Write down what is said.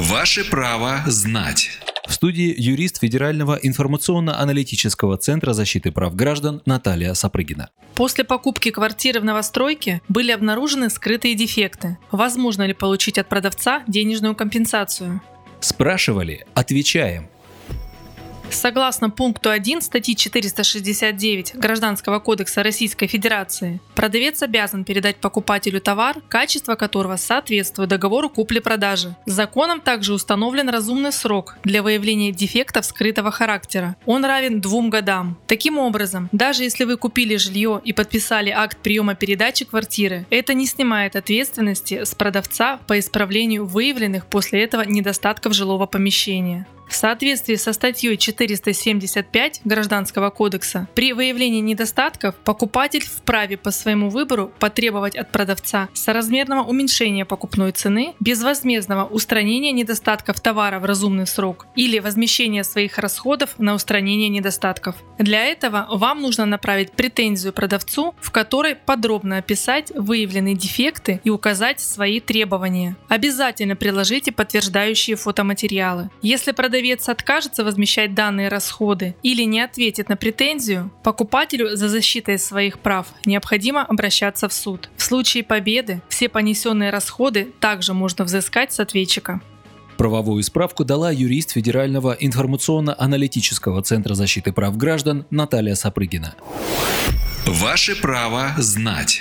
Ваше право знать. В студии юрист Федерального информационно-аналитического центра защиты прав граждан Наталья Сапрыгина. После покупки квартиры в новостройке были обнаружены скрытые дефекты. Возможно ли получить от продавца денежную компенсацию? Спрашивали, отвечаем. Согласно пункту 1 статьи 469 Гражданского кодекса Российской Федерации, продавец обязан передать покупателю товар, качество которого соответствует договору купли-продажи. Законом также установлен разумный срок для выявления дефектов скрытого характера. Он равен двум годам. Таким образом, даже если вы купили жилье и подписали акт приема передачи квартиры, это не снимает ответственности с продавца по исправлению выявленных после этого недостатков жилого помещения. В соответствии со статьей 475 Гражданского кодекса, при выявлении недостатков покупатель вправе по своему выбору потребовать от продавца соразмерного уменьшения покупной цены, безвозмездного устранения недостатков товара в разумный срок или возмещения своих расходов на устранение недостатков. Для этого вам нужно направить претензию продавцу, в которой подробно описать выявленные дефекты и указать свои требования. Обязательно приложите подтверждающие фотоматериалы. Если продавец продавец откажется возмещать данные расходы или не ответит на претензию, покупателю за защитой своих прав необходимо обращаться в суд. В случае победы все понесенные расходы также можно взыскать с ответчика. Правовую справку дала юрист Федерального информационно-аналитического центра защиты прав граждан Наталья Сапрыгина. Ваше право знать.